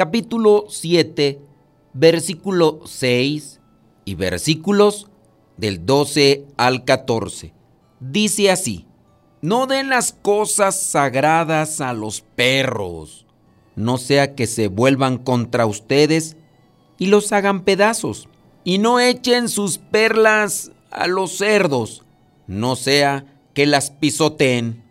capítulo 7, versículo 6 y versículos del 12 al 14. Dice así, no den las cosas sagradas a los perros, no sea que se vuelvan contra ustedes y los hagan pedazos, y no echen sus perlas a los cerdos, no sea que las pisoteen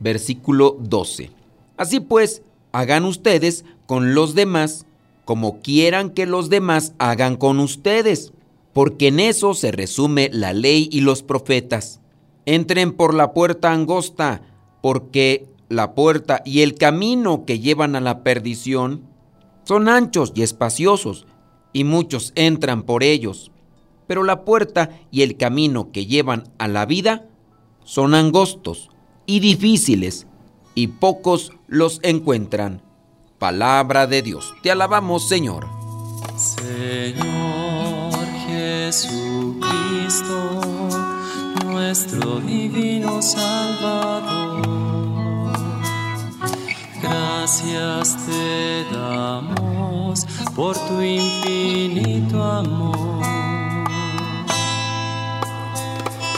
versículo 12. Así pues, hagan ustedes con los demás como quieran que los demás hagan con ustedes, porque en eso se resume la ley y los profetas. Entren por la puerta angosta, porque la puerta y el camino que llevan a la perdición son anchos y espaciosos, y muchos entran por ellos. Pero la puerta y el camino que llevan a la vida son angostos y difíciles, y pocos los encuentran. Palabra de Dios. Te alabamos, Señor. Señor Jesucristo, nuestro divino Salvador. Gracias te damos por tu infinito amor.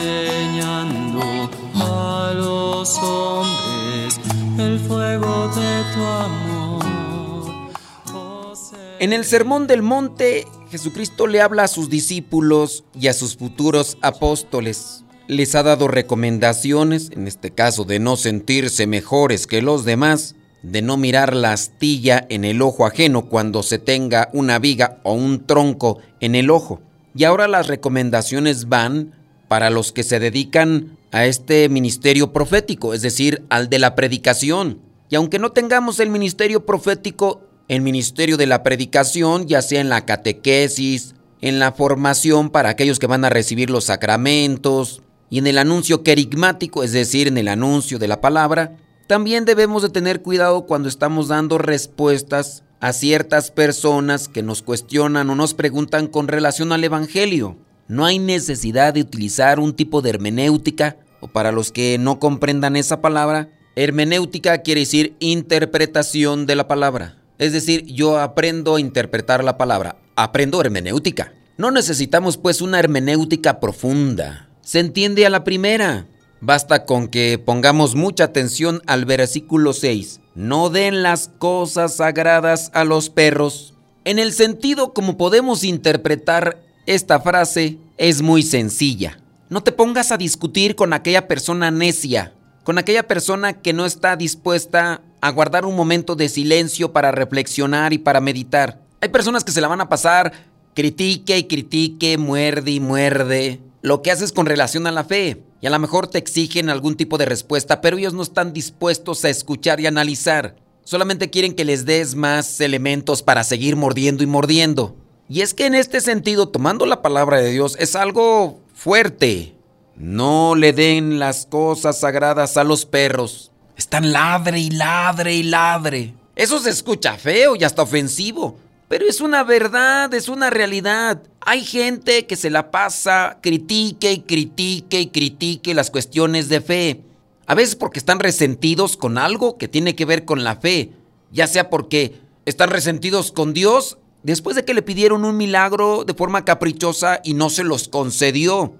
enseñando a los hombres el fuego de tu amor. Oh, en el Sermón del Monte, Jesucristo le habla a sus discípulos y a sus futuros apóstoles. Les ha dado recomendaciones, en este caso de no sentirse mejores que los demás, de no mirar la astilla en el ojo ajeno cuando se tenga una viga o un tronco en el ojo. Y ahora las recomendaciones van para los que se dedican a este ministerio profético, es decir, al de la predicación. Y aunque no tengamos el ministerio profético, el ministerio de la predicación, ya sea en la catequesis, en la formación para aquellos que van a recibir los sacramentos y en el anuncio querigmático, es decir, en el anuncio de la palabra, también debemos de tener cuidado cuando estamos dando respuestas a ciertas personas que nos cuestionan o nos preguntan con relación al Evangelio. No hay necesidad de utilizar un tipo de hermenéutica, o para los que no comprendan esa palabra, hermenéutica quiere decir interpretación de la palabra. Es decir, yo aprendo a interpretar la palabra, aprendo hermenéutica. No necesitamos pues una hermenéutica profunda. Se entiende a la primera. Basta con que pongamos mucha atención al versículo 6. No den las cosas sagradas a los perros. En el sentido como podemos interpretar esta frase es muy sencilla. No te pongas a discutir con aquella persona necia, con aquella persona que no está dispuesta a guardar un momento de silencio para reflexionar y para meditar. Hay personas que se la van a pasar, critique y critique, muerde y muerde, lo que haces con relación a la fe. Y a lo mejor te exigen algún tipo de respuesta, pero ellos no están dispuestos a escuchar y analizar. Solamente quieren que les des más elementos para seguir mordiendo y mordiendo. Y es que en este sentido, tomando la palabra de Dios, es algo fuerte. No le den las cosas sagradas a los perros. Están ladre y ladre y ladre. Eso se escucha feo y hasta ofensivo. Pero es una verdad, es una realidad. Hay gente que se la pasa, critique y critique y critique las cuestiones de fe. A veces porque están resentidos con algo que tiene que ver con la fe. Ya sea porque están resentidos con Dios después de que le pidieron un milagro de forma caprichosa y no se los concedió.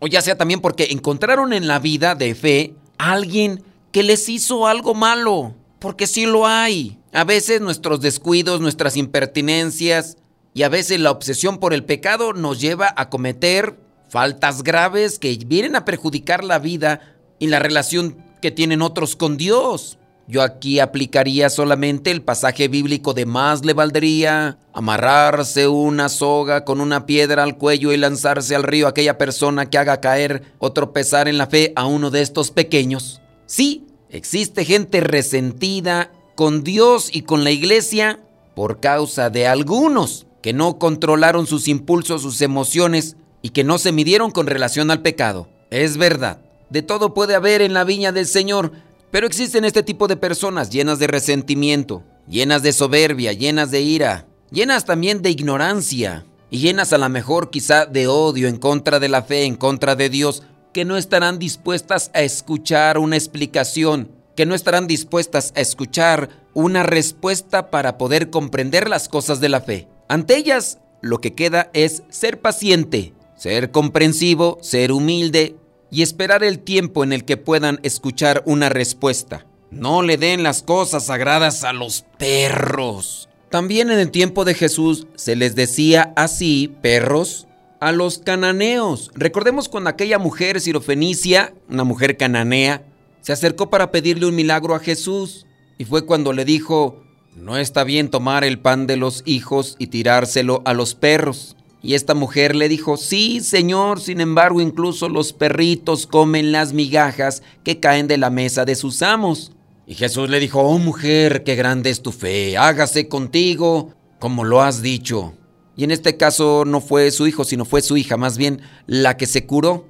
O ya sea también porque encontraron en la vida de fe a alguien que les hizo algo malo. Porque sí lo hay. A veces nuestros descuidos, nuestras impertinencias y a veces la obsesión por el pecado nos lleva a cometer faltas graves que vienen a perjudicar la vida y la relación que tienen otros con Dios. Yo aquí aplicaría solamente el pasaje bíblico de más le valdría amarrarse una soga con una piedra al cuello y lanzarse al río aquella persona que haga caer o tropezar en la fe a uno de estos pequeños. Sí, existe gente resentida con Dios y con la iglesia por causa de algunos que no controlaron sus impulsos, sus emociones y que no se midieron con relación al pecado. Es verdad, de todo puede haber en la viña del Señor, pero existen este tipo de personas llenas de resentimiento, llenas de soberbia, llenas de ira, llenas también de ignorancia y llenas a lo mejor quizá de odio en contra de la fe, en contra de Dios, que no estarán dispuestas a escuchar una explicación, que no estarán dispuestas a escuchar una respuesta para poder comprender las cosas de la fe. Ante ellas, lo que queda es ser paciente, ser comprensivo, ser humilde, y esperar el tiempo en el que puedan escuchar una respuesta. No le den las cosas sagradas a los perros. También en el tiempo de Jesús se les decía así, perros, a los cananeos. Recordemos cuando aquella mujer sirofenicia, una mujer cananea, se acercó para pedirle un milagro a Jesús. Y fue cuando le dijo, no está bien tomar el pan de los hijos y tirárselo a los perros. Y esta mujer le dijo, sí, señor, sin embargo, incluso los perritos comen las migajas que caen de la mesa de sus amos. Y Jesús le dijo, oh mujer, qué grande es tu fe, hágase contigo como lo has dicho. Y en este caso no fue su hijo, sino fue su hija, más bien la que se curó,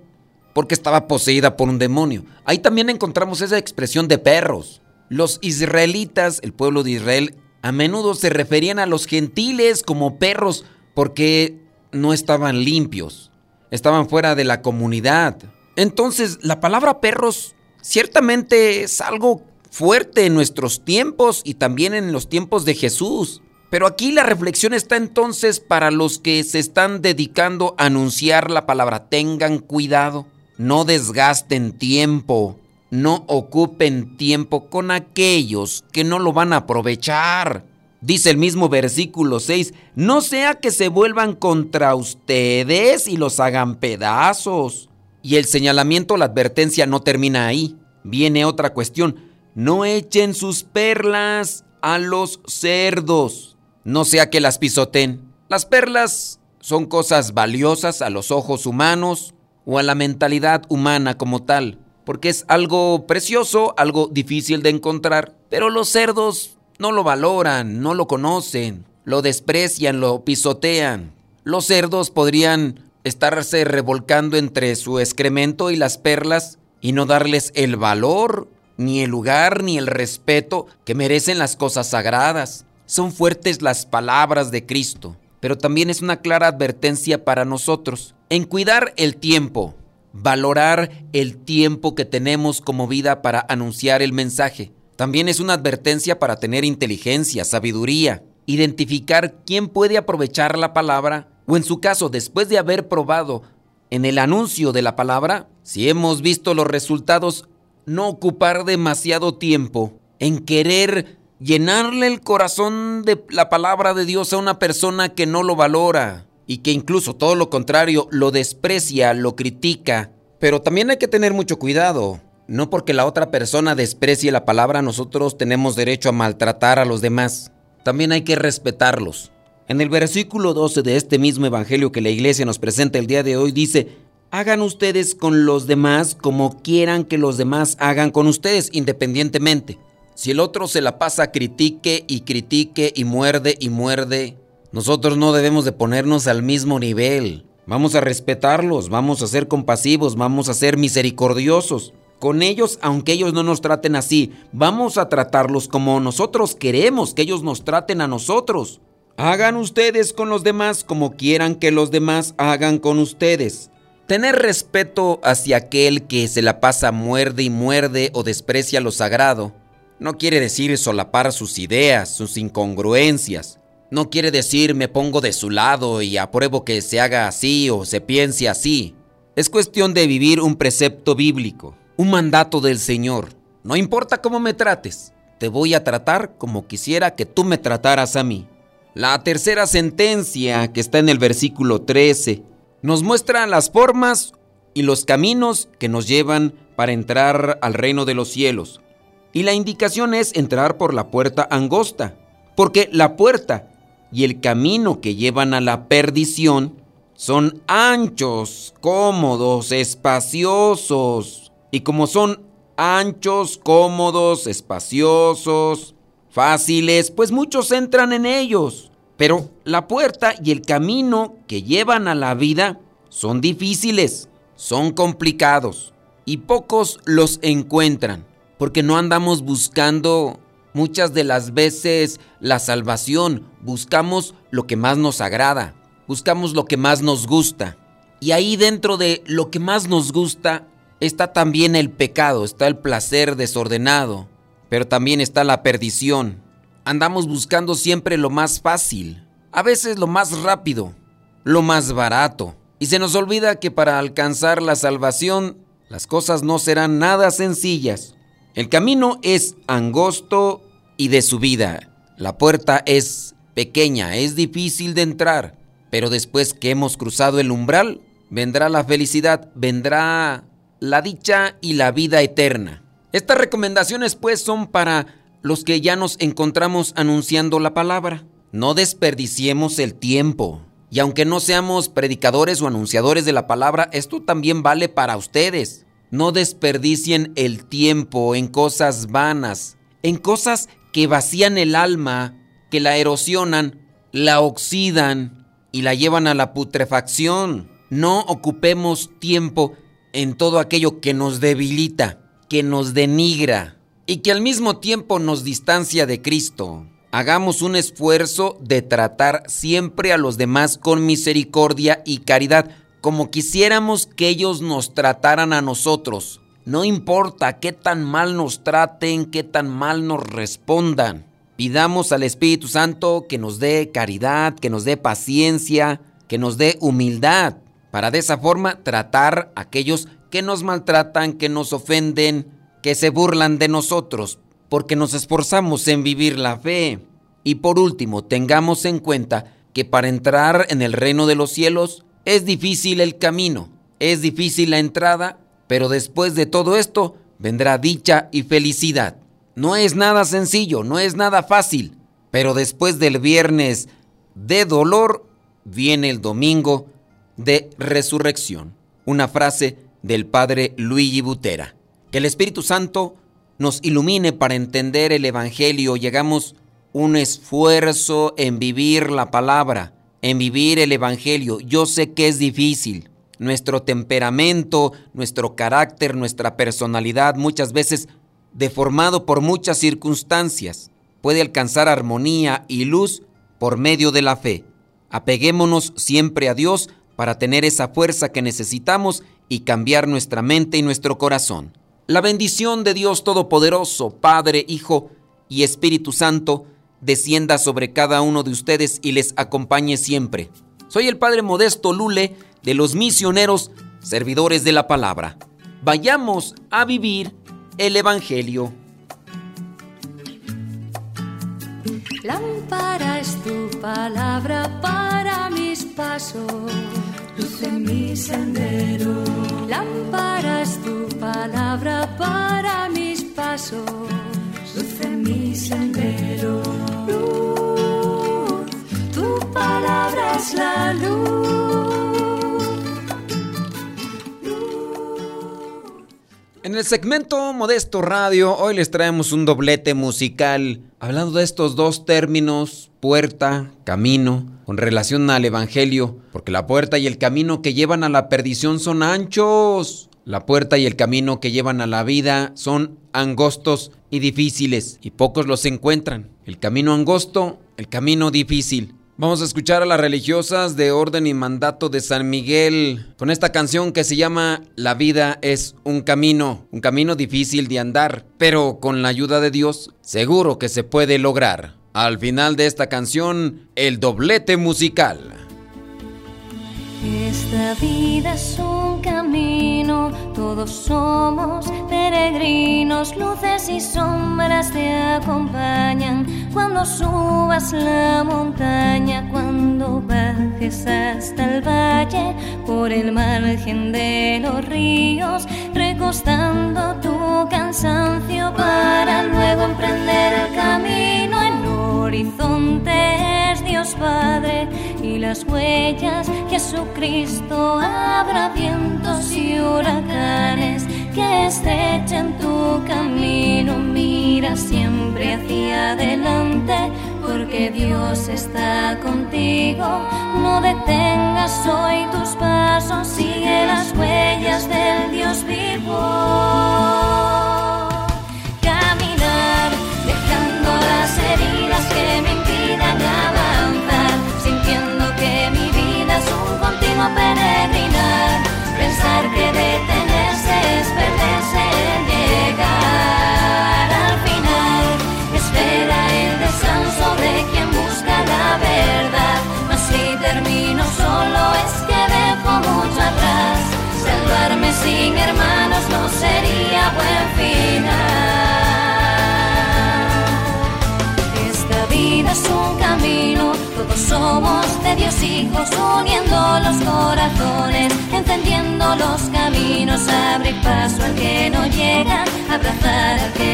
porque estaba poseída por un demonio. Ahí también encontramos esa expresión de perros. Los israelitas, el pueblo de Israel, a menudo se referían a los gentiles como perros, porque no estaban limpios, estaban fuera de la comunidad. Entonces, la palabra perros ciertamente es algo fuerte en nuestros tiempos y también en los tiempos de Jesús. Pero aquí la reflexión está entonces para los que se están dedicando a anunciar la palabra. Tengan cuidado, no desgasten tiempo, no ocupen tiempo con aquellos que no lo van a aprovechar. Dice el mismo versículo 6, no sea que se vuelvan contra ustedes y los hagan pedazos. Y el señalamiento, la advertencia no termina ahí. Viene otra cuestión, no echen sus perlas a los cerdos, no sea que las pisoten. Las perlas son cosas valiosas a los ojos humanos o a la mentalidad humana como tal, porque es algo precioso, algo difícil de encontrar, pero los cerdos no lo valoran, no lo conocen, lo desprecian, lo pisotean. Los cerdos podrían estarse revolcando entre su excremento y las perlas y no darles el valor, ni el lugar, ni el respeto que merecen las cosas sagradas. Son fuertes las palabras de Cristo, pero también es una clara advertencia para nosotros en cuidar el tiempo, valorar el tiempo que tenemos como vida para anunciar el mensaje. También es una advertencia para tener inteligencia, sabiduría, identificar quién puede aprovechar la palabra o en su caso, después de haber probado en el anuncio de la palabra, si hemos visto los resultados, no ocupar demasiado tiempo en querer llenarle el corazón de la palabra de Dios a una persona que no lo valora y que incluso todo lo contrario lo desprecia, lo critica. Pero también hay que tener mucho cuidado. No porque la otra persona desprecie la palabra, nosotros tenemos derecho a maltratar a los demás. También hay que respetarlos. En el versículo 12 de este mismo evangelio que la iglesia nos presenta el día de hoy dice, hagan ustedes con los demás como quieran que los demás hagan con ustedes, independientemente. Si el otro se la pasa, critique y critique y muerde y muerde, nosotros no debemos de ponernos al mismo nivel. Vamos a respetarlos, vamos a ser compasivos, vamos a ser misericordiosos con ellos, aunque ellos no nos traten así, vamos a tratarlos como nosotros queremos que ellos nos traten a nosotros. Hagan ustedes con los demás como quieran que los demás hagan con ustedes. Tener respeto hacia aquel que se la pasa muerde y muerde o desprecia lo sagrado no quiere decir solapar sus ideas, sus incongruencias. No quiere decir me pongo de su lado y apruebo que se haga así o se piense así. Es cuestión de vivir un precepto bíblico un mandato del Señor. No importa cómo me trates, te voy a tratar como quisiera que tú me trataras a mí. La tercera sentencia, que está en el versículo 13, nos muestra las formas y los caminos que nos llevan para entrar al reino de los cielos. Y la indicación es entrar por la puerta angosta, porque la puerta y el camino que llevan a la perdición son anchos, cómodos, espaciosos. Y como son anchos, cómodos, espaciosos, fáciles, pues muchos entran en ellos. Pero la puerta y el camino que llevan a la vida son difíciles, son complicados y pocos los encuentran, porque no andamos buscando muchas de las veces la salvación, buscamos lo que más nos agrada, buscamos lo que más nos gusta. Y ahí dentro de lo que más nos gusta está también el pecado, está el placer desordenado, pero también está la perdición. Andamos buscando siempre lo más fácil, a veces lo más rápido, lo más barato. Y se nos olvida que para alcanzar la salvación las cosas no serán nada sencillas. El camino es angosto y de subida. La puerta es pequeña, es difícil de entrar. Pero después que hemos cruzado el umbral, vendrá la felicidad, vendrá la dicha y la vida eterna. Estas recomendaciones pues son para los que ya nos encontramos anunciando la palabra. No desperdiciemos el tiempo. Y aunque no seamos predicadores o anunciadores de la palabra, esto también vale para ustedes. No desperdicien el tiempo en cosas vanas, en cosas que vacían el alma, que la erosionan, la oxidan y la llevan a la putrefacción. No ocupemos tiempo en todo aquello que nos debilita, que nos denigra y que al mismo tiempo nos distancia de Cristo. Hagamos un esfuerzo de tratar siempre a los demás con misericordia y caridad, como quisiéramos que ellos nos trataran a nosotros. No importa qué tan mal nos traten, qué tan mal nos respondan. Pidamos al Espíritu Santo que nos dé caridad, que nos dé paciencia, que nos dé humildad para de esa forma tratar a aquellos que nos maltratan, que nos ofenden, que se burlan de nosotros, porque nos esforzamos en vivir la fe. Y por último, tengamos en cuenta que para entrar en el reino de los cielos es difícil el camino, es difícil la entrada, pero después de todo esto vendrá dicha y felicidad. No es nada sencillo, no es nada fácil, pero después del viernes de dolor viene el domingo de resurrección. Una frase del padre Luigi Butera. Que el Espíritu Santo nos ilumine para entender el Evangelio y hagamos un esfuerzo en vivir la palabra, en vivir el Evangelio. Yo sé que es difícil. Nuestro temperamento, nuestro carácter, nuestra personalidad, muchas veces deformado por muchas circunstancias, puede alcanzar armonía y luz por medio de la fe. Apeguémonos siempre a Dios para tener esa fuerza que necesitamos y cambiar nuestra mente y nuestro corazón. La bendición de Dios Todopoderoso, Padre, Hijo y Espíritu Santo, descienda sobre cada uno de ustedes y les acompañe siempre. Soy el Padre Modesto Lule de los misioneros, servidores de la palabra. Vayamos a vivir el Evangelio. Lámpara es tu palabra para mis pasos luz en mi sendero. Lámpara es tu palabra para mis pasos, luz en mi sendero. Luz, tu palabra es la luz. En el segmento Modesto Radio, hoy les traemos un doblete musical hablando de estos dos términos, puerta, camino, con relación al Evangelio, porque la puerta y el camino que llevan a la perdición son anchos. La puerta y el camino que llevan a la vida son angostos y difíciles, y pocos los encuentran. El camino angosto, el camino difícil. Vamos a escuchar a las religiosas de Orden y Mandato de San Miguel con esta canción que se llama La vida es un camino, un camino difícil de andar, pero con la ayuda de Dios seguro que se puede lograr. Al final de esta canción, el doblete musical. Esta vida es un camino, todos somos peregrinos, luces y sombras te acompañan cuando subas la montaña, cuando bajes hasta el valle, por el margen de los ríos, recostando tu cansancio para luego emprender el camino. Horizonte es Dios Padre y las huellas Jesucristo habrá vientos y huracanes que estrechen tu camino. Mira siempre hacia adelante porque Dios está contigo. No detengas hoy tus pasos, sigue las huellas del Dios vivo. Sin hermanos no sería buen final. Esta vida es un camino, todos somos de Dios hijos, uniendo los corazones, encendiendo los caminos, abrir paso al que no llega, abrazar al que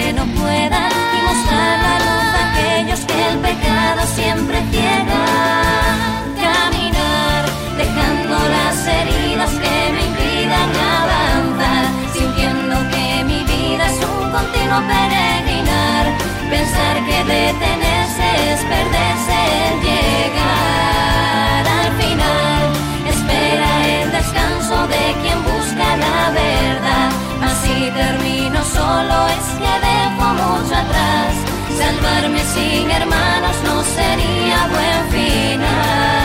sin hermanos no sería buen final.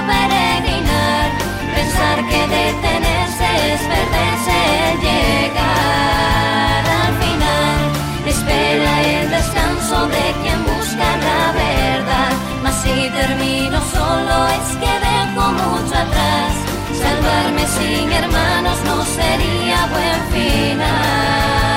Peregrinar. Pensar que detenerse es perderse llegar al final. Espera el descanso de quien busca la verdad. Mas si termino solo es que dejo mucho atrás. Salvarme sin hermanos no sería buen final.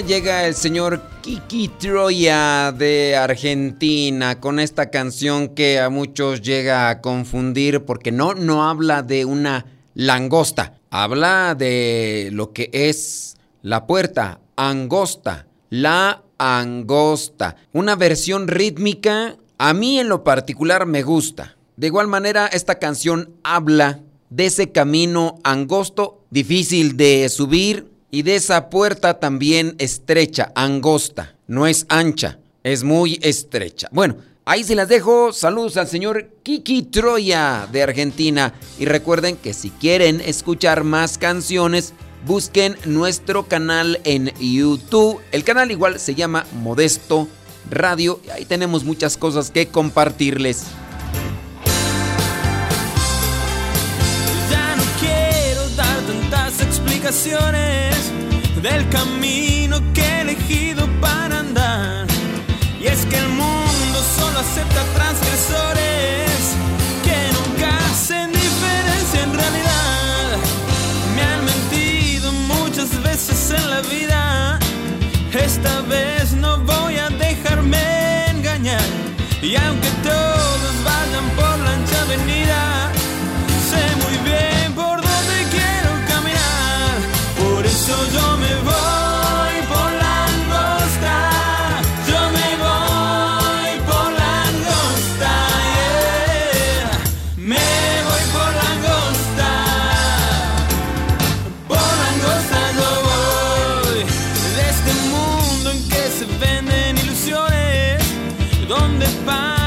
Llega el señor Kiki Troya de Argentina con esta canción que a muchos llega a confundir porque no, no habla de una langosta, habla de lo que es la puerta angosta, la angosta, una versión rítmica a mí en lo particular me gusta. De igual manera esta canción habla de ese camino angosto, difícil de subir, y de esa puerta también estrecha, angosta, no es ancha, es muy estrecha. Bueno, ahí se las dejo. Saludos al señor Kiki Troya de Argentina. Y recuerden que si quieren escuchar más canciones, busquen nuestro canal en YouTube. El canal igual se llama Modesto Radio. Ahí tenemos muchas cosas que compartirles. Del camino que he elegido para andar. Y es que el mundo solo acepta ¿Dónde van?